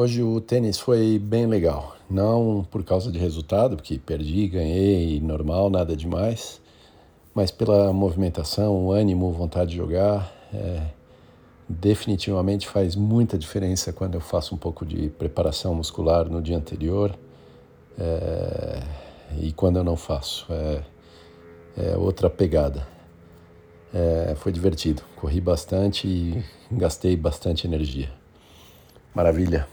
Hoje o tênis foi bem legal. Não por causa de resultado, porque perdi, ganhei, normal, nada demais. Mas pela movimentação, o ânimo, vontade de jogar. É, definitivamente faz muita diferença quando eu faço um pouco de preparação muscular no dia anterior. É, e quando eu não faço. É, é outra pegada. É, foi divertido. Corri bastante e gastei bastante energia. Maravilha.